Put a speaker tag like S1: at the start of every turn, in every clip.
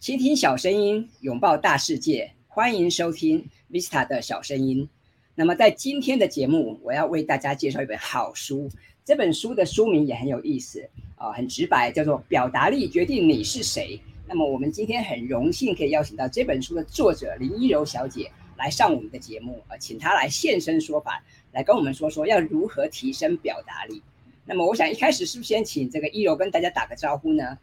S1: 倾听小声音，拥抱大世界，欢迎收听 Vista 的小声音。那么在今天的节目，我要为大家介绍一本好书。这本书的书名也很有意思啊，很直白，叫做《表达力决定你是谁》。那么我们今天很荣幸可以邀请到这本书的作者林一柔小姐来上我们的节目啊，请她来现身说法，来跟我们说说要如何提升表达力。那么我想一开始是不是先请这个一柔跟大家打个招呼呢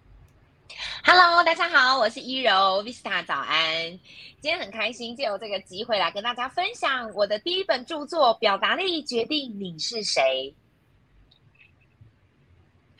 S2: ？Hello，大家好，我是一柔，Vista 早安。今天很开心，借由这个机会来跟大家分享我的第一本著作《表达力决定你是谁》。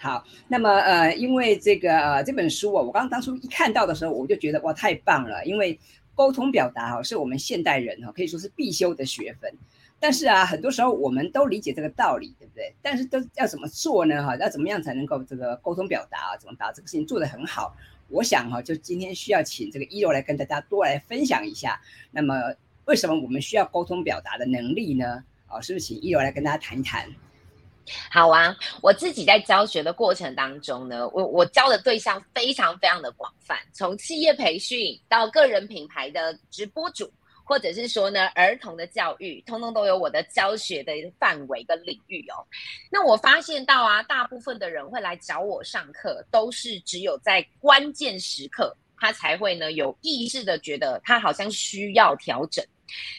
S1: 好，那么呃，因为这个呃这本书啊，我刚刚当初一看到的时候，我就觉得哇，太棒了，因为沟通表达哈是我们现代人哈可以说是必修的学分。但是啊，很多时候我们都理解这个道理，对不对？但是都要怎么做呢？哈，要怎么样才能够这个沟通表达啊？怎么把这个事情做得很好？我想哈，就今天需要请这个一柔来跟大家多来分享一下。那么，为什么我们需要沟通表达的能力呢？啊，是不是请一柔来跟大家谈一谈？
S2: 好啊，我自己在教学的过程当中呢，我我教的对象非常非常的广泛，从企业培训到个人品牌的直播主。或者是说呢，儿童的教育，通通都有我的教学的范围跟领域哦。那我发现到啊，大部分的人会来找我上课，都是只有在关键时刻，他才会呢有意识的觉得他好像需要调整。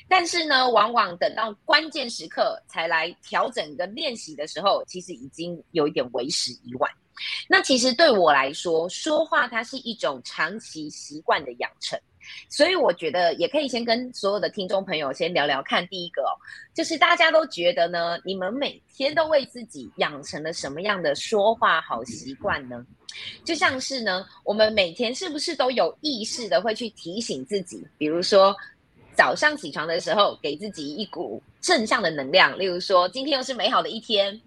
S2: 但是呢，往往等到关键时刻才来调整跟练习的时候，其实已经有一点为时已晚。那其实对我来说，说话它是一种长期习惯的养成。所以我觉得也可以先跟所有的听众朋友先聊聊看。第一个哦，就是大家都觉得呢，你们每天都为自己养成了什么样的说话好习惯呢？就像是呢，我们每天是不是都有意识的会去提醒自己？比如说早上起床的时候，给自己一股正向的能量，例如说今天又是美好的一天。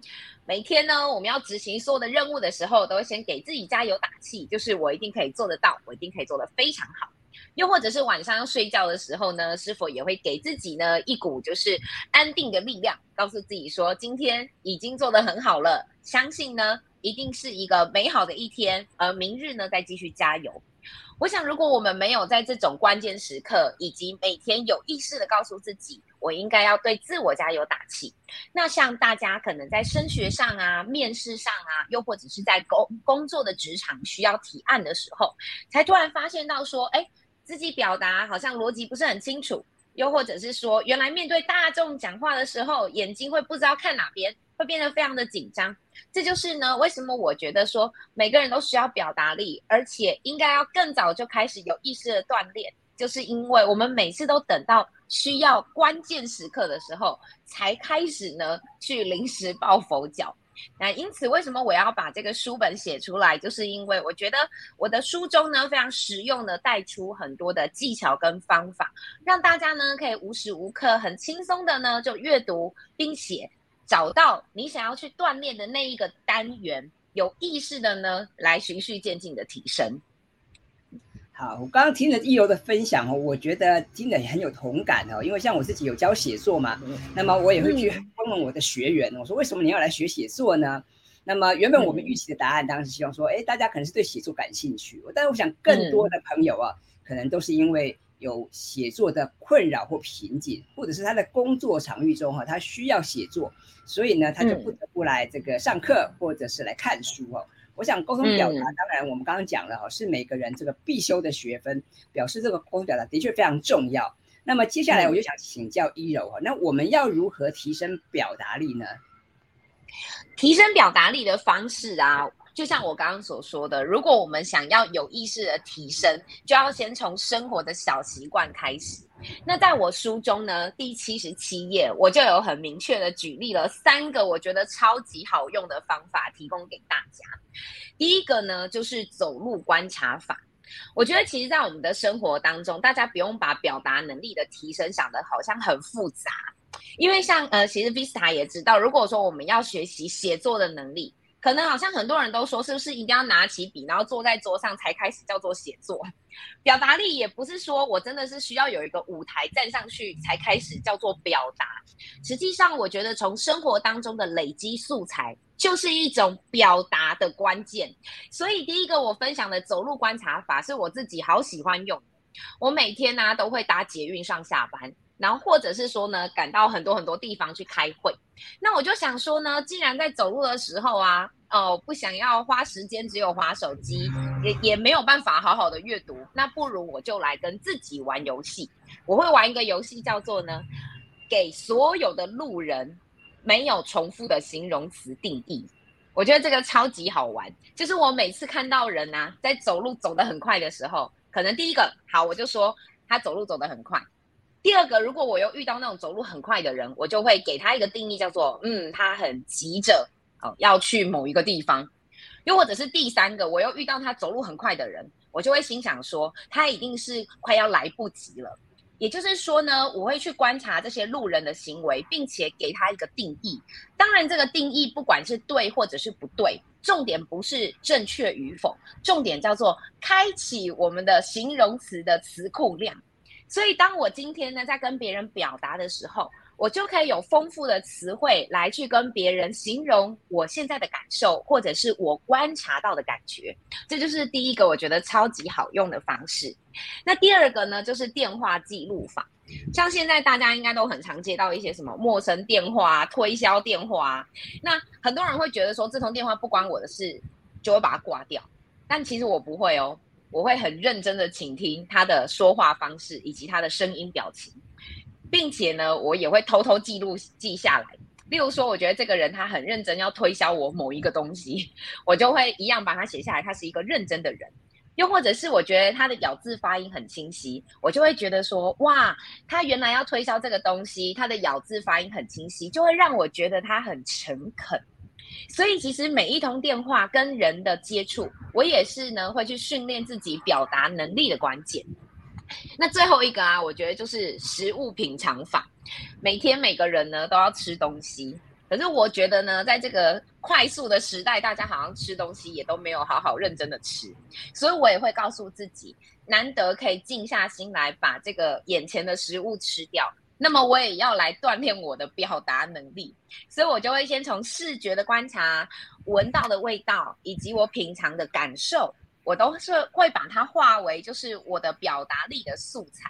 S2: 每天呢，我们要执行所有的任务的时候，都会先给自己加油打气，就是我一定可以做得到，我一定可以做得非常好。又或者是晚上要睡觉的时候呢，是否也会给自己呢一股就是安定的力量，告诉自己说今天已经做得很好了，相信呢一定是一个美好的一天，而明日呢再继续加油。我想，如果我们没有在这种关键时刻，以及每天有意识的告诉自己，我应该要对自我加油打气，那像大家可能在升学上啊、面试上啊，又或者是在工工作的职场需要提案的时候，才突然发现到说，哎。自己表达好像逻辑不是很清楚，又或者是说，原来面对大众讲话的时候，眼睛会不知道看哪边，会变得非常的紧张。这就是呢，为什么我觉得说每个人都需要表达力，而且应该要更早就开始有意识的锻炼，就是因为我们每次都等到需要关键时刻的时候，才开始呢去临时抱佛脚。那因此，为什么我要把这个书本写出来？就是因为我觉得我的书中呢，非常实用的带出很多的技巧跟方法，让大家呢可以无时无刻很轻松的呢就阅读，并且找到你想要去锻炼的那一个单元，有意识的呢来循序渐进的提升。
S1: 好，我刚刚听了一游的分享哦，我觉得听得很有同感哦。因为像我自己有教写作嘛，那么我也会去问问我的学员，我说为什么你要来学写作呢？那么原本我们预期的答案当然是希望说，哎，大家可能是对写作感兴趣，但是我想更多的朋友啊，可能都是因为有写作的困扰或瓶颈，或者是他的工作场域中哈，他需要写作，所以呢，他就不得不来这个上课或者是来看书哦。我想沟通表达，当然我们刚刚讲了哈，是每个人这个必修的学分，表示这个沟通表达的确非常重要。那么接下来我就想请教一柔哈，那我们要如何提升表达力呢？
S2: 提升表达力的方式啊，就像我刚刚所说的，如果我们想要有意识的提升，就要先从生活的小习惯开始。那在我书中呢，第七十七页，我就有很明确的举例了三个我觉得超级好用的方法，提供给大家。第一个呢，就是走路观察法。我觉得其实，在我们的生活当中，大家不用把表达能力的提升想得好像很复杂，因为像呃，其实 Vista 也知道，如果说我们要学习写作的能力。可能好像很多人都说，是不是一定要拿起笔，然后坐在桌上才开始叫做写作？表达力也不是说我真的是需要有一个舞台站上去才开始叫做表达。实际上，我觉得从生活当中的累积素材就是一种表达的关键。所以，第一个我分享的走路观察法是我自己好喜欢用。我每天呢都会搭捷运上下班。然后或者是说呢，赶到很多很多地方去开会，那我就想说呢，既然在走路的时候啊，哦，不想要花时间只有划手机，也也没有办法好好的阅读，那不如我就来跟自己玩游戏。我会玩一个游戏叫做呢，给所有的路人没有重复的形容词定义。我觉得这个超级好玩，就是我每次看到人啊在走路走得很快的时候，可能第一个好，我就说他走路走得很快。第二个，如果我又遇到那种走路很快的人，我就会给他一个定义，叫做嗯，他很急着哦要去某一个地方。又或者是第三个，我又遇到他走路很快的人，我就会心想说，他一定是快要来不及了。也就是说呢，我会去观察这些路人的行为，并且给他一个定义。当然，这个定义不管是对或者是不对，重点不是正确与否，重点叫做开启我们的形容词的词库量。所以，当我今天呢在跟别人表达的时候，我就可以有丰富的词汇来去跟别人形容我现在的感受，或者是我观察到的感觉。这就是第一个我觉得超级好用的方式。那第二个呢，就是电话记录法。像现在大家应该都很常接到一些什么陌生电话、推销电话，那很多人会觉得说这通电话不关我的事，就会把它挂掉。但其实我不会哦。我会很认真的倾听他的说话方式以及他的声音表情，并且呢，我也会偷偷记录记下来。例如说，我觉得这个人他很认真要推销我某一个东西，我就会一样把它写下来。他是一个认真的人。又或者是我觉得他的咬字发音很清晰，我就会觉得说，哇，他原来要推销这个东西，他的咬字发音很清晰，就会让我觉得他很诚恳。所以其实每一通电话跟人的接触，我也是呢会去训练自己表达能力的关键。那最后一个啊，我觉得就是食物品尝法。每天每个人呢都要吃东西，可是我觉得呢，在这个快速的时代，大家好像吃东西也都没有好好认真的吃，所以我也会告诉自己，难得可以静下心来把这个眼前的食物吃掉。那么我也要来锻炼我的表达能力，所以我就会先从视觉的观察、闻到的味道以及我品尝的感受，我都是会把它化为就是我的表达力的素材。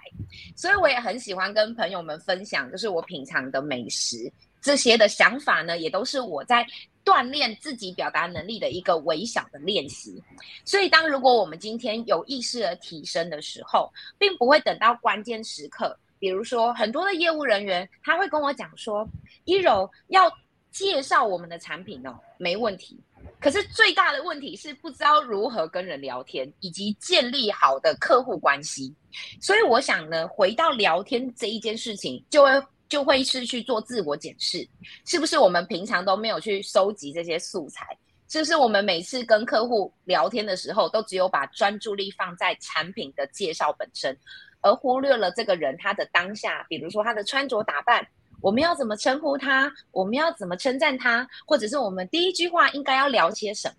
S2: 所以我也很喜欢跟朋友们分享，就是我品尝的美食这些的想法呢，也都是我在锻炼自己表达能力的一个微小的练习。所以当如果我们今天有意识的提升的时候，并不会等到关键时刻。比如说，很多的业务人员他会跟我讲说：“一柔要介绍我们的产品哦，没问题。可是最大的问题是不知道如何跟人聊天，以及建立好的客户关系。所以我想呢，回到聊天这一件事情，就会就会是去做自我检视，是不是我们平常都没有去收集这些素材？是不是我们每次跟客户聊天的时候，都只有把专注力放在产品的介绍本身？”而忽略了这个人他的当下，比如说他的穿着打扮，我们要怎么称呼他？我们要怎么称赞他？或者是我们第一句话应该要聊些什么？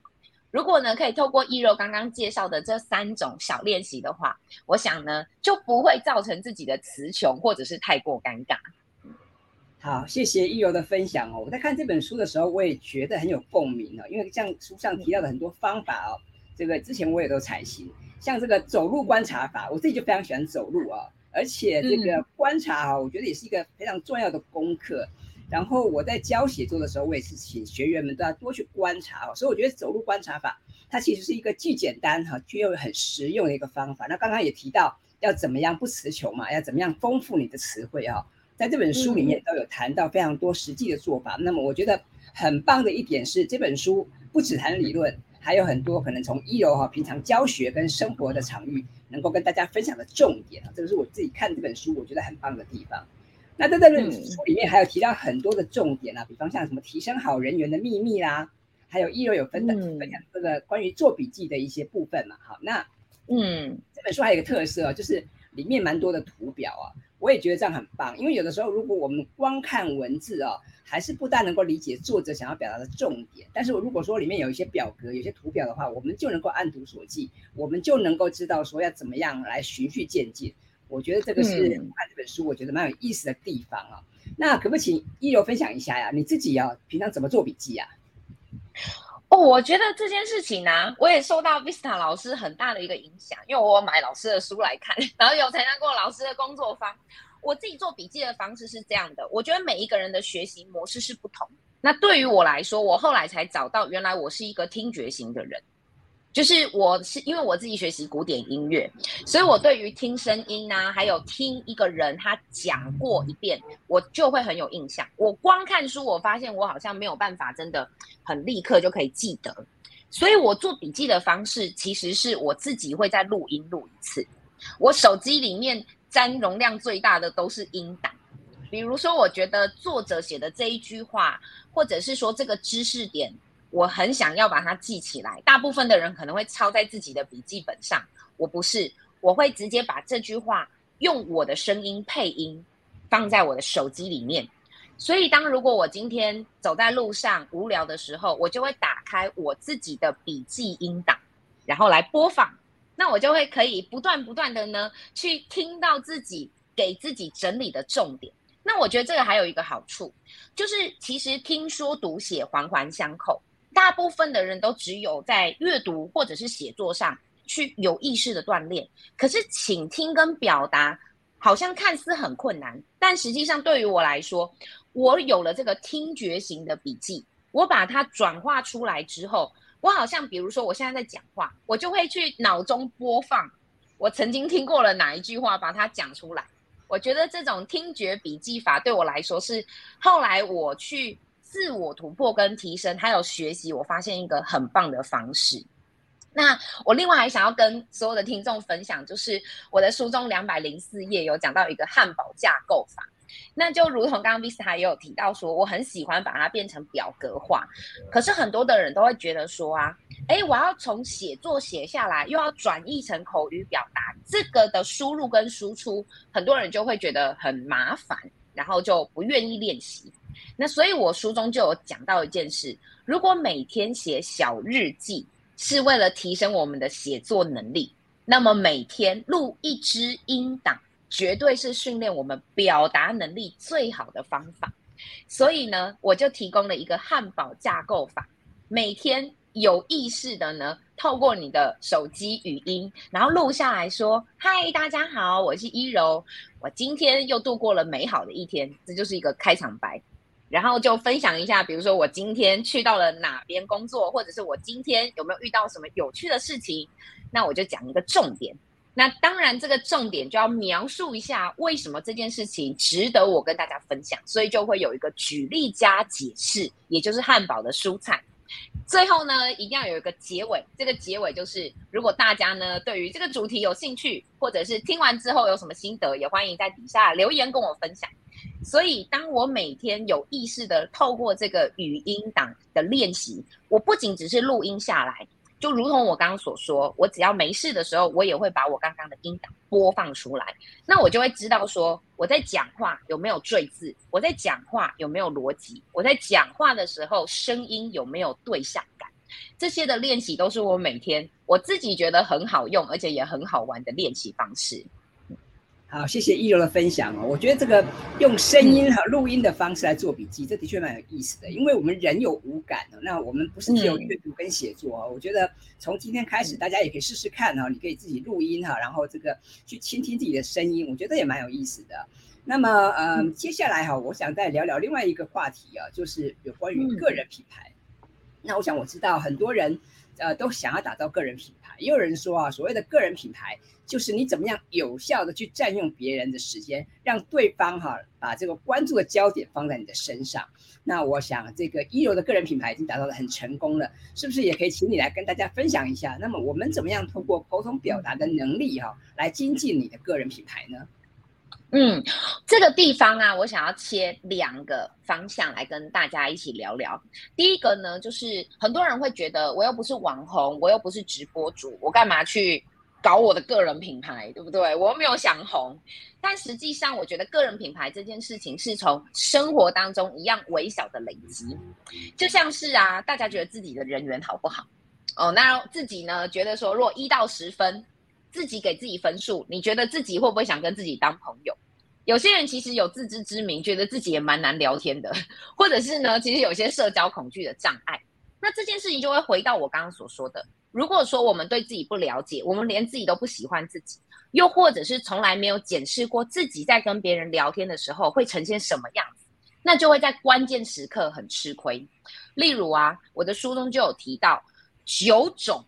S2: 如果呢，可以透过一柔刚刚介绍的这三种小练习的话，我想呢，就不会造成自己的词穷或者是太过尴尬。
S1: 好，谢谢一游的分享哦。我在看这本书的时候，我也觉得很有共鸣哦，因为像书上提到的很多方法哦，这个之前我也都采行。像这个走路观察法，我自己就非常喜欢走路啊，而且这个观察啊，我觉得也是一个非常重要的功课。然后我在教写作的时候，我也是请学员们都要多去观察哦。所以我觉得走路观察法，它其实是一个既简单哈，却又很实用的一个方法。那刚刚也提到要怎么样不词穷嘛，要怎么样丰富你的词汇啊，在这本书里面都有谈到非常多实际的做法。那么我觉得很棒的一点是，这本书不只谈理论。还有很多可能从一柔哈平常教学跟生活的场域，能够跟大家分享的重点啊，这个是我自己看这本书我觉得很棒的地方。那在这本书里面还有提到很多的重点啊，比方像什么提升好人缘的秘密啦，还有一柔有分的分享这个关于做笔记的一些部分嘛。好，那嗯，这本书还有一个特色就是里面蛮多的图表啊。我也觉得这样很棒，因为有的时候如果我们光看文字啊，还是不大能够理解作者想要表达的重点。但是如果说里面有一些表格、有些图表的话，我们就能够按图索骥，我们就能够知道说要怎么样来循序渐进。我觉得这个是看这本书，我觉得蛮有意思的地方啊。那可不可以请一柔分享一下呀？你自己啊，平常怎么做笔记啊？
S2: 哦，我觉得这件事情呢，我也受到 Vista 老师很大的一个影响，因为我买老师的书来看，然后有参加过老师的工作坊。我自己做笔记的方式是这样的，我觉得每一个人的学习模式是不同。那对于我来说，我后来才找到，原来我是一个听觉型的人。就是我是因为我自己学习古典音乐，所以我对于听声音啊，还有听一个人他讲过一遍，我就会很有印象。我光看书，我发现我好像没有办法真的很立刻就可以记得，所以我做笔记的方式其实是我自己会再录音录一次。我手机里面占容量最大的都是音档，比如说我觉得作者写的这一句话，或者是说这个知识点。我很想要把它记起来，大部分的人可能会抄在自己的笔记本上，我不是，我会直接把这句话用我的声音配音放在我的手机里面。所以，当如果我今天走在路上无聊的时候，我就会打开我自己的笔记音档，然后来播放。那我就会可以不断不断的呢去听到自己给自己整理的重点。那我觉得这个还有一个好处，就是其实听说读写环环相扣。大部分的人都只有在阅读或者是写作上去有意识的锻炼，可是倾听跟表达好像看似很困难，但实际上对于我来说，我有了这个听觉型的笔记，我把它转化出来之后，我好像比如说我现在在讲话，我就会去脑中播放我曾经听过了哪一句话，把它讲出来。我觉得这种听觉笔记法对我来说是后来我去。自我突破跟提升，还有学习，我发现一个很棒的方式。那我另外还想要跟所有的听众分享，就是我的书中两百零四页有讲到一个汉堡架构法。那就如同刚刚 Vista 也有提到说，我很喜欢把它变成表格化。可是很多的人都会觉得说啊，哎，我要从写作写下来，又要转译成口语表达，这个的输入跟输出，很多人就会觉得很麻烦，然后就不愿意练习。那所以，我书中就有讲到一件事：如果每天写小日记是为了提升我们的写作能力，那么每天录一支音档，绝对是训练我们表达能力最好的方法。所以呢，我就提供了一个汉堡架构法：每天有意识的呢，透过你的手机语音，然后录下来说：“嗨，大家好，我是一柔，我今天又度过了美好的一天。”这就是一个开场白。然后就分享一下，比如说我今天去到了哪边工作，或者是我今天有没有遇到什么有趣的事情，那我就讲一个重点。那当然，这个重点就要描述一下为什么这件事情值得我跟大家分享，所以就会有一个举例加解释，也就是汉堡的蔬菜。最后呢，一定要有一个结尾，这个结尾就是如果大家呢对于这个主题有兴趣，或者是听完之后有什么心得，也欢迎在底下留言跟我分享。所以，当我每天有意识的透过这个语音档的练习，我不仅只是录音下来，就如同我刚刚所说，我只要没事的时候，我也会把我刚刚的音档播放出来，那我就会知道说我在讲话有没有赘字，我在讲话有没有逻辑，我在讲话的时候声音有没有对象感，这些的练习都是我每天我自己觉得很好用，而且也很好玩的练习方式。
S1: 好，谢谢一柔的分享哦。我觉得这个用声音和录音的方式来做笔记，这的确蛮有意思的。因为我们人有五感哦，那我们不是只有阅读跟写作哦。我觉得从今天开始，大家也可以试试看哦。你可以自己录音哈，然后这个去倾听自己的声音，我觉得也蛮有意思的。那么，呃，接下来哈，我想再聊聊另外一个话题啊，就是有关于个人品牌。那我想我知道很多人呃都想要打造个人品牌，也有人说啊，所谓的个人品牌。就是你怎么样有效的去占用别人的时间，让对方哈把这个关注的焦点放在你的身上。那我想这个一流的个人品牌已经达到的很成功了，是不是也可以请你来跟大家分享一下？那么我们怎么样通过沟通表达的能力哈，来精进你的个人品牌呢？
S2: 嗯，这个地方啊，我想要切两个方向来跟大家一起聊聊。第一个呢，就是很多人会觉得我又不是网红，我又不是直播主，我干嘛去？搞我的个人品牌，对不对？我又没有想红，但实际上，我觉得个人品牌这件事情是从生活当中一样微小的累积，就像是啊，大家觉得自己的人缘好不好？哦，那自己呢，觉得说，如果一到十分，自己给自己分数，你觉得自己会不会想跟自己当朋友？有些人其实有自知之明，觉得自己也蛮难聊天的，或者是呢，其实有些社交恐惧的障碍。那这件事情就会回到我刚刚所说的，如果说我们对自己不了解，我们连自己都不喜欢自己，又或者是从来没有检视过自己在跟别人聊天的时候会呈现什么样子，那就会在关键时刻很吃亏。例如啊，我的书中就有提到九种。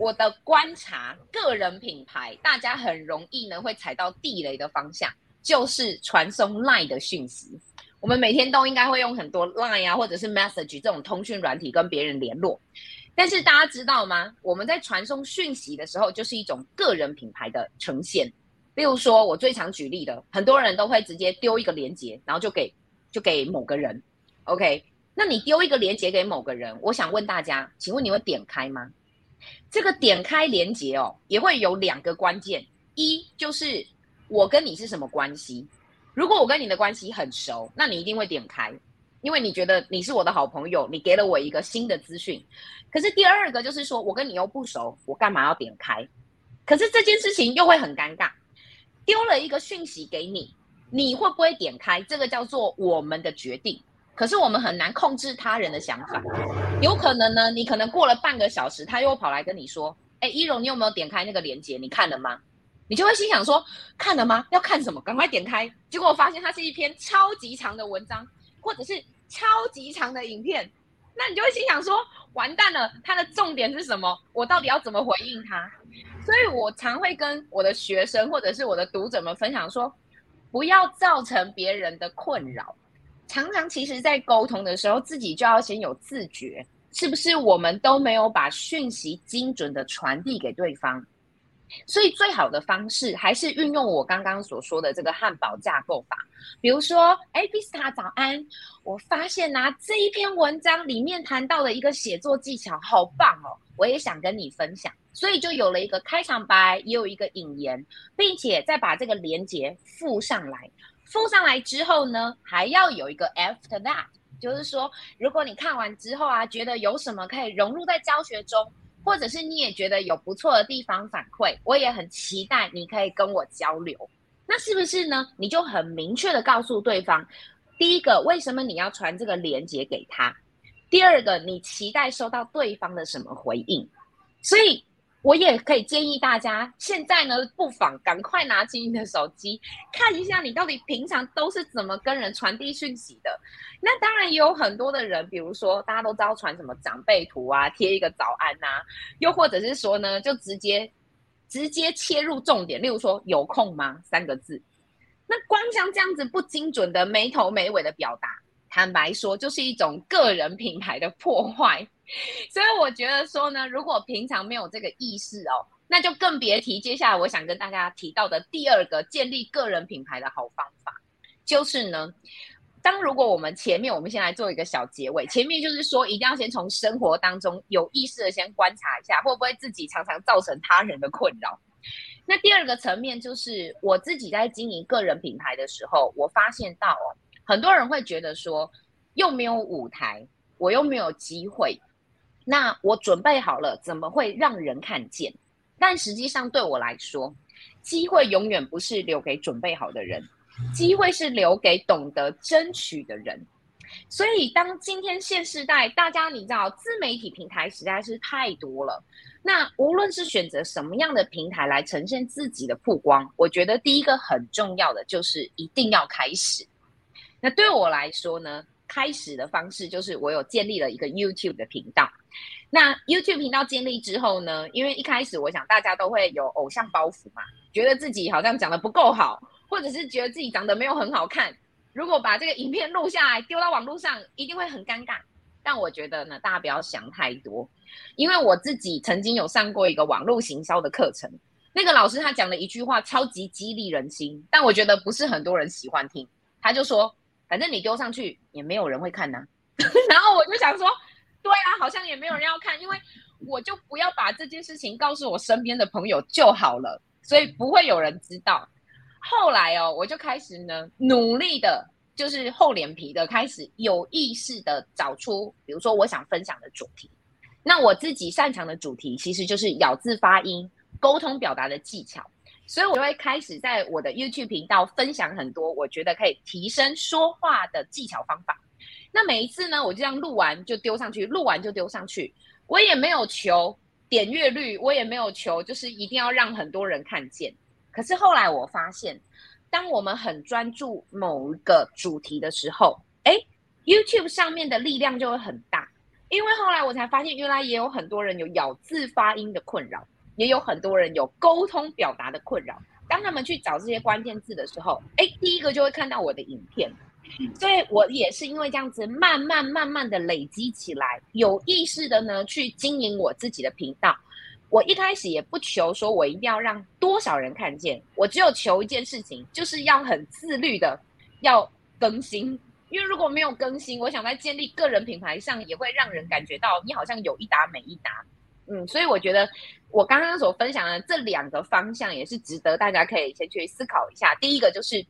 S2: 我的观察，个人品牌大家很容易呢会踩到地雷的方向，就是传送 Line 的讯息。我们每天都应该会用很多 Line 啊，或者是 Message 这种通讯软体跟别人联络。但是大家知道吗？我们在传送讯息的时候，就是一种个人品牌的呈现。例如说，我最常举例的，很多人都会直接丢一个链接，然后就给就给某个人。OK，那你丢一个链接给某个人，我想问大家，请问你会点开吗？这个点开连接哦，也会有两个关键，一就是我跟你是什么关系。如果我跟你的关系很熟，那你一定会点开，因为你觉得你是我的好朋友，你给了我一个新的资讯。可是第二个就是说我跟你又不熟，我干嘛要点开？可是这件事情又会很尴尬，丢了一个讯息给你，你会不会点开？这个叫做我们的决定。可是我们很难控制他人的想法，有可能呢，你可能过了半个小时，他又跑来跟你说：“哎，一荣，你有没有点开那个链接？你看了吗？”你就会心想说：“看了吗？要看什么？赶快点开！”结果我发现它是一篇超级长的文章，或者是超级长的影片，那你就会心想说：“完蛋了，它的重点是什么？我到底要怎么回应他？”所以我常会跟我的学生或者是我的读者们分享说：“不要造成别人的困扰。”常常其实，在沟通的时候，自己就要先有自觉，是不是我们都没有把讯息精准的传递给对方？所以，最好的方式还是运用我刚刚所说的这个汉堡架构法。比如说，哎，比斯塔早安，我发现呐，这一篇文章里面谈到的一个写作技巧好棒哦，我也想跟你分享。所以就有了一个开场白，也有一个引言，并且再把这个连接附上来。附上来之后呢，还要有一个 after that，就是说，如果你看完之后啊，觉得有什么可以融入在教学中，或者是你也觉得有不错的地方反馈，我也很期待你可以跟我交流。那是不是呢？你就很明确的告诉对方，第一个，为什么你要传这个链接给他？第二个，你期待收到对方的什么回应？所以。我也可以建议大家，现在呢，不妨赶快拿起你的手机，看一下你到底平常都是怎么跟人传递讯息的。那当然也有很多的人，比如说大家都知道传什么长辈图啊，贴一个早安呐，又或者是说呢，就直接直接切入重点，例如说有空吗三个字。那光像这样子不精准的没头没尾的表达，坦白说，就是一种个人品牌的破坏。所以我觉得说呢，如果平常没有这个意识哦，那就更别提接下来我想跟大家提到的第二个建立个人品牌的好方法，就是呢，当如果我们前面我们先来做一个小结尾，前面就是说一定要先从生活当中有意识的先观察一下，会不会自己常常造成他人的困扰。那第二个层面就是我自己在经营个人品牌的时候，我发现到哦，很多人会觉得说又没有舞台，我又没有机会。那我准备好了，怎么会让人看见？但实际上对我来说，机会永远不是留给准备好的人，机会是留给懂得争取的人。所以，当今天现世代，大家你知道，自媒体平台实在是太多了。那无论是选择什么样的平台来呈现自己的曝光，我觉得第一个很重要的就是一定要开始。那对我来说呢？开始的方式就是我有建立了一个 YouTube 的频道。那 YouTube 频道建立之后呢，因为一开始我想大家都会有偶像包袱嘛，觉得自己好像讲的不够好，或者是觉得自己长得没有很好看。如果把这个影片录下来丢到网络上，一定会很尴尬。但我觉得呢，大家不要想太多，因为我自己曾经有上过一个网络行销的课程，那个老师他讲了一句话超级激励人心，但我觉得不是很多人喜欢听。他就说。反正你丢上去也没有人会看呐，然后我就想说，对啊，好像也没有人要看，因为我就不要把这件事情告诉我身边的朋友就好了，所以不会有人知道。后来哦，我就开始呢，努力的，就是厚脸皮的，开始有意识的找出，比如说我想分享的主题。那我自己擅长的主题，其实就是咬字发音、沟通表达的技巧，所以我就会开始在我的 YouTube 频道分享很多我觉得可以提升说话的技巧方法。那每一次呢，我就这样录完就丢上去，录完就丢上去，我也没有求点阅率，我也没有求就是一定要让很多人看见。可是后来我发现，当我们很专注某一个主题的时候，哎，YouTube 上面的力量就会很大。因为后来我才发现，原来也有很多人有咬字发音的困扰，也有很多人有沟通表达的困扰。当他们去找这些关键字的时候，哎，第一个就会看到我的影片。所以我也是因为这样子，慢慢慢慢的累积起来，有意识的呢去经营我自己的频道。我一开始也不求说我一定要让多少人看见，我只有求一件事情，就是要很自律的要更新。因为如果没有更新，我想在建立个人品牌上也会让人感觉到你好像有一搭没一搭，嗯，所以我觉得我刚刚所分享的这两个方向也是值得大家可以先去思考一下。第一个就是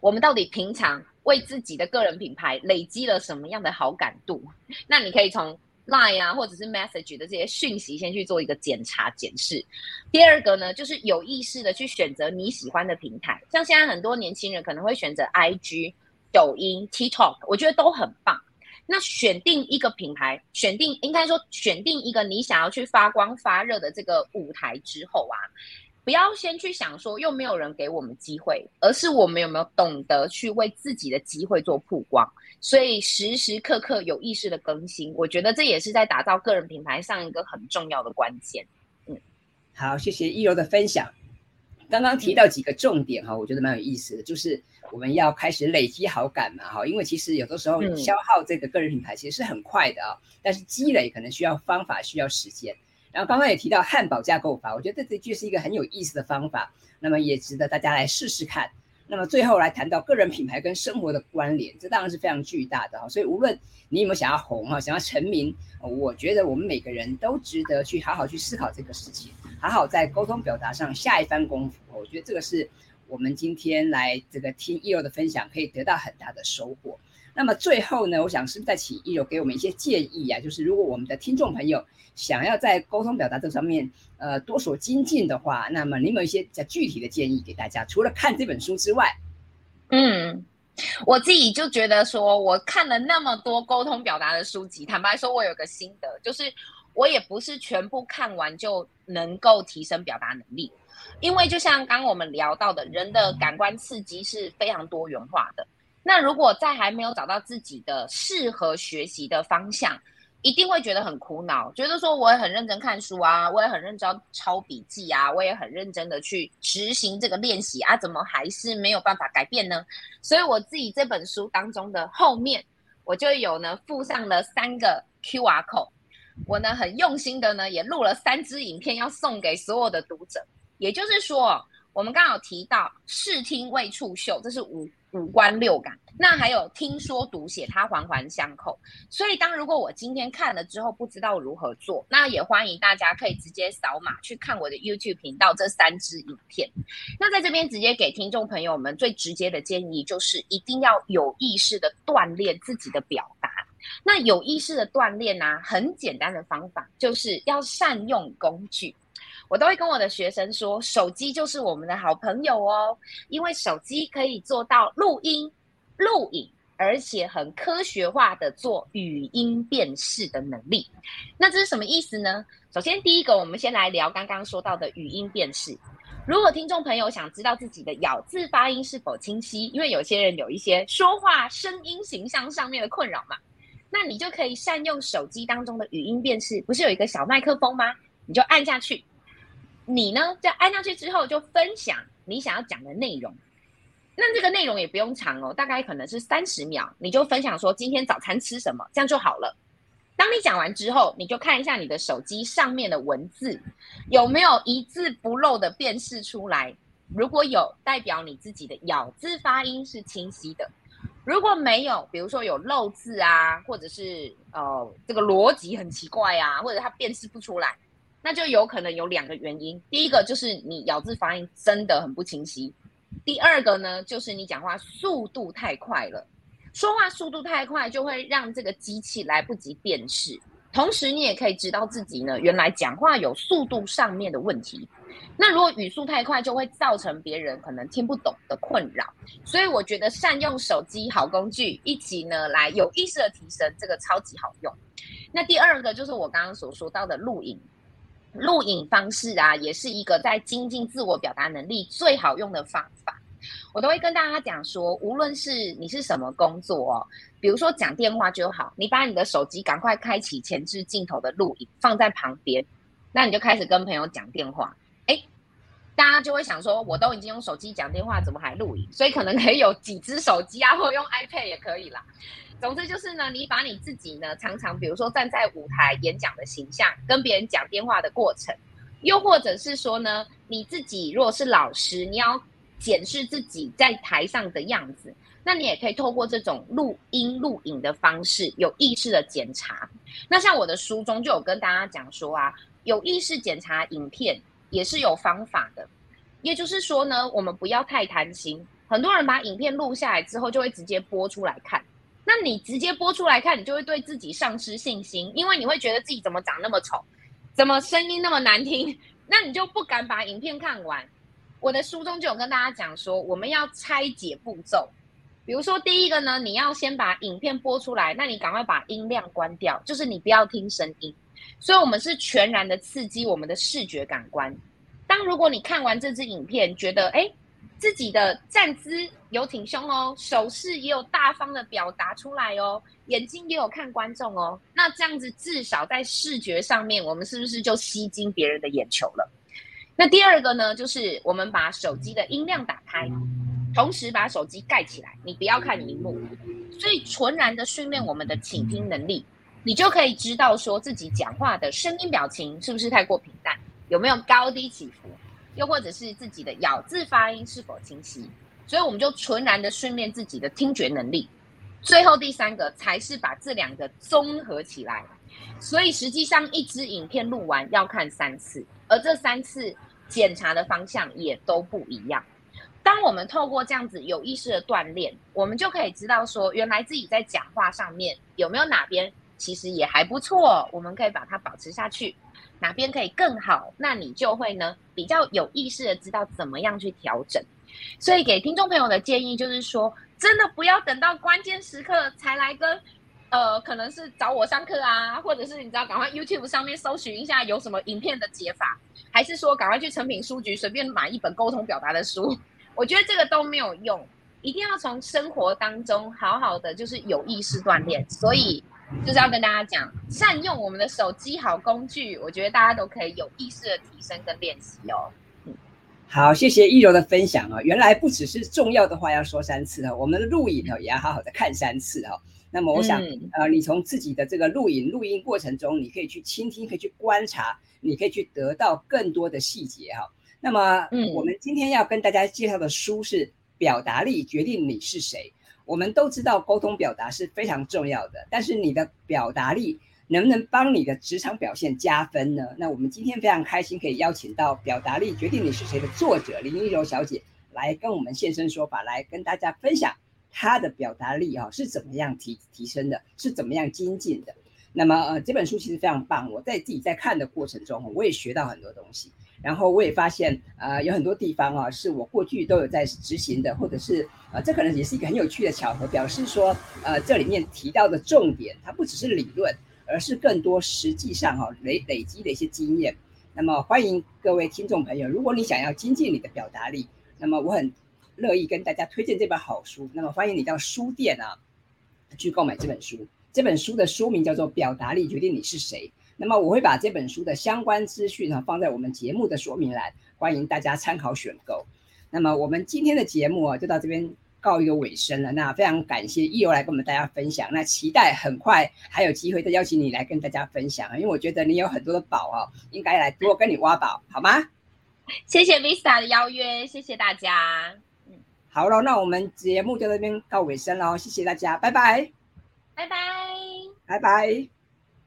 S2: 我们到底平常为自己的个人品牌累积了什么样的好感度？那你可以从 Line 啊或者是 Message 的这些讯息先去做一个检查检视。第二个呢，就是有意识的去选择你喜欢的平台，像现在很多年轻人可能会选择 IG。抖音、TikTok，我觉得都很棒。那选定一个品牌，选定应该说选定一个你想要去发光发热的这个舞台之后啊，不要先去想说又没有人给我们机会，而是我们有没有懂得去为自己的机会做曝光。所以时时刻刻有意识的更新，我觉得这也是在打造个人品牌上一个很重要的关键。
S1: 嗯，好，谢谢一柔的分享。刚刚提到几个重点哈，我觉得蛮有意思的，就是我们要开始累积好感嘛哈，因为其实有的时候消耗这个个人品牌其实是很快的啊，但是积累可能需要方法，需要时间。然后刚刚也提到汉堡架构法，我觉得这的确是一个很有意思的方法，那么也值得大家来试试看。那么最后来谈到个人品牌跟生活的关联，这当然是非常巨大的哈。所以无论你有没有想要红哈，想要成名，我觉得我们每个人都值得去好好去思考这个事情，好好在沟通表达上下一番功夫。我觉得这个是我们今天来这个听一柔的分享，可以得到很大的收获。那么最后呢，我想是再请一柔给我们一些建议啊，就是如果我们的听众朋友想要在沟通表达这上面，呃，多所精进的话，那么你有没有一些较具体的建议给大家？除了看这本书之外，
S2: 嗯，我自己就觉得说，我看了那么多沟通表达的书籍，坦白说，我有个心得，就是我也不是全部看完就能够提升表达能力，因为就像刚我们聊到的，人的感官刺激是非常多元化的。那如果在还没有找到自己的适合学习的方向，一定会觉得很苦恼，觉得说我也很认真看书啊，我也很认真抄笔记啊，我也很认真的去执行这个练习啊，怎么还是没有办法改变呢？所以我自己这本书当中的后面，我就有呢附上了三个 Q R code，我呢很用心的呢也录了三支影片要送给所有的读者，也就是说，我们刚好提到视听味触嗅，这是五。五官六感，那还有听说读写，它环环相扣。所以，当如果我今天看了之后不知道如何做，那也欢迎大家可以直接扫码去看我的 YouTube 频道这三支影片。那在这边直接给听众朋友们最直接的建议，就是一定要有意识的锻炼自己的表达。那有意识的锻炼呢，很简单的方法就是要善用工具。我都会跟我的学生说，手机就是我们的好朋友哦，因为手机可以做到录音、录影，而且很科学化的做语音辨识的能力。那这是什么意思呢？首先，第一个，我们先来聊刚刚说到的语音辨识。如果听众朋友想知道自己的咬字发音是否清晰，因为有些人有一些说话声音形象上面的困扰嘛，那你就可以善用手机当中的语音辨识，不是有一个小麦克风吗？你就按下去。你呢，在按下去之后就分享你想要讲的内容，那这个内容也不用长哦，大概可能是三十秒，你就分享说今天早餐吃什么，这样就好了。当你讲完之后，你就看一下你的手机上面的文字有没有一字不漏的辨识出来，如果有，代表你自己的咬字发音是清晰的；如果没有，比如说有漏字啊，或者是呃这个逻辑很奇怪啊，或者他辨识不出来，那就有可能有两个原因。第一个就是你咬字发音真的很不清晰，第二个呢就是你讲话速度太快了，说话速度太快就会让这个机器来不及辨识。同时，你也可以知道自己呢，原来讲话有速度上面的问题。那如果语速太快，就会造成别人可能听不懂的困扰。所以我觉得善用手机好工具，一起呢来有意识的提升，这个超级好用。那第二个就是我刚刚所说到的录影，录影方式啊，也是一个在精进自我表达能力最好用的方法。我都会跟大家讲说，无论是你是什么工作哦，比如说讲电话就好，你把你的手机赶快开启前置镜头的录影放在旁边，那你就开始跟朋友讲电话。大家就会想说，我都已经用手机讲电话，怎么还录影？所以可能可以有几只手机啊，或用 iPad 也可以啦。总之就是呢，你把你自己呢，常常比如说站在舞台演讲的形象，跟别人讲电话的过程，又或者是说呢，你自己如果是老师，你要。检视自己在台上的样子，那你也可以透过这种录音录影的方式，有意识的检查。那像我的书中就有跟大家讲说啊，有意识检查影片也是有方法的。也就是说呢，我们不要太贪心。很多人把影片录下来之后，就会直接播出来看。那你直接播出来看，你就会对自己丧失信心，因为你会觉得自己怎么长那么丑，怎么声音那么难听，那你就不敢把影片看完。我的书中就有跟大家讲说，我们要拆解步骤。比如说，第一个呢，你要先把影片播出来，那你赶快把音量关掉，就是你不要听声音。所以，我们是全然的刺激我们的视觉感官。当如果你看完这支影片，觉得哎，自己的站姿有挺胸哦，手势也有大方的表达出来哦，眼睛也有看观众哦，那这样子至少在视觉上面，我们是不是就吸睛别人的眼球了？那第二个呢，就是我们把手机的音量打开，同时把手机盖起来，你不要看荧幕，所以纯然的训练我们的倾听能力，你就可以知道说自己讲话的声音表情是不是太过平淡，有没有高低起伏，又或者是自己的咬字发音是否清晰，所以我们就纯然的训练自己的听觉能力。最后第三个才是把这两个综合起来，所以实际上一支影片录完要看三次，而这三次。检查的方向也都不一样。当我们透过这样子有意识的锻炼，我们就可以知道说，原来自己在讲话上面有没有哪边其实也还不错，我们可以把它保持下去，哪边可以更好，那你就会呢比较有意识的知道怎么样去调整。所以给听众朋友的建议就是说，真的不要等到关键时刻才来跟。呃，可能是找我上课啊，或者是你知道，赶快 YouTube 上面搜寻一下有什么影片的解法，还是说赶快去成品书局随便买一本沟通表达的书？我觉得这个都没有用，一定要从生活当中好好的就是有意识锻炼。所以就是要跟大家讲，善用我们的手机好工具，我觉得大家都可以有意识的提升跟练习哦。
S1: 嗯，好，谢谢一柔的分享啊，原来不只是重要的话要说三次哦，我们的录影哦也要好好的看三次哦。那么我想，呃，你从自己的这个录影录音过程中，你可以去倾听，可以去观察，你可以去得到更多的细节哈。那么，嗯，我们今天要跟大家介绍的书是《表达力决定你是谁》。我们都知道沟通表达是非常重要的，但是你的表达力能不能帮你的职场表现加分呢？那我们今天非常开心可以邀请到《表达力决定你是谁》的作者林一柔小姐来跟我们现身说法，来跟大家分享。她的表达力啊是怎么样提提升的？是怎么样精进的？那么呃这本书其实非常棒，我在自己在看的过程中，我也学到很多东西。然后我也发现呃有很多地方啊是我过去都有在执行的，或者是呃这可能也是一个很有趣的巧合，表示说呃这里面提到的重点，它不只是理论，而是更多实际上哈累累积的一些经验。那么欢迎各位听众朋友，如果你想要精进你的表达力，那么我很。乐意跟大家推荐这本好书，那么欢迎你到书店啊去购买这本书。这本书的书名叫做《表达力决定你是谁》。那么我会把这本书的相关资讯呢放在我们节目的说明栏，欢迎大家参考选购。那么我们今天的节目啊就到这边告一个尾声了。那非常感谢易游来跟我们大家分享。那期待很快还有机会再邀请你来跟大家分享，因为我觉得你有很多的宝哦，应该来多跟你挖宝，好吗？
S2: 谢谢 Vista 的邀约，谢谢大家。
S1: 好了，那我们节目就这边到尾声了，谢谢大家，拜拜，
S2: 拜拜，
S1: 拜拜。